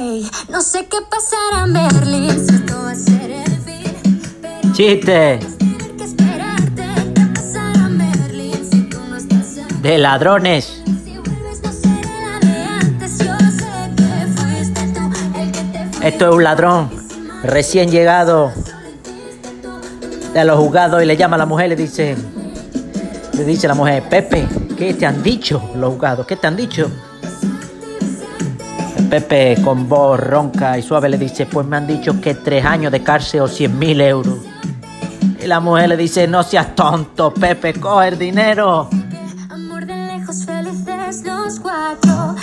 Ey, no sé qué pasará en Berlín, si esto va a ser el fin. Pero Chiste que esperarte. ¿Qué pasará en Berlín si tú no estás en de ladrones. Si vuelves no seré la de antes. Yo sé que fuiste tú el que te fue. Esto es un ladrón recién llegado de los juzgados y le llama a la mujer y le dice, le dice a la mujer, Pepe, ¿qué te han dicho los juzgados? ¿Qué te han dicho? Pepe con voz ronca y suave le dice, pues me han dicho que tres años de cárcel o cien mil euros. Y la mujer le dice, no seas tonto, Pepe, coge el dinero. Amor de lejos, felices los cuatro.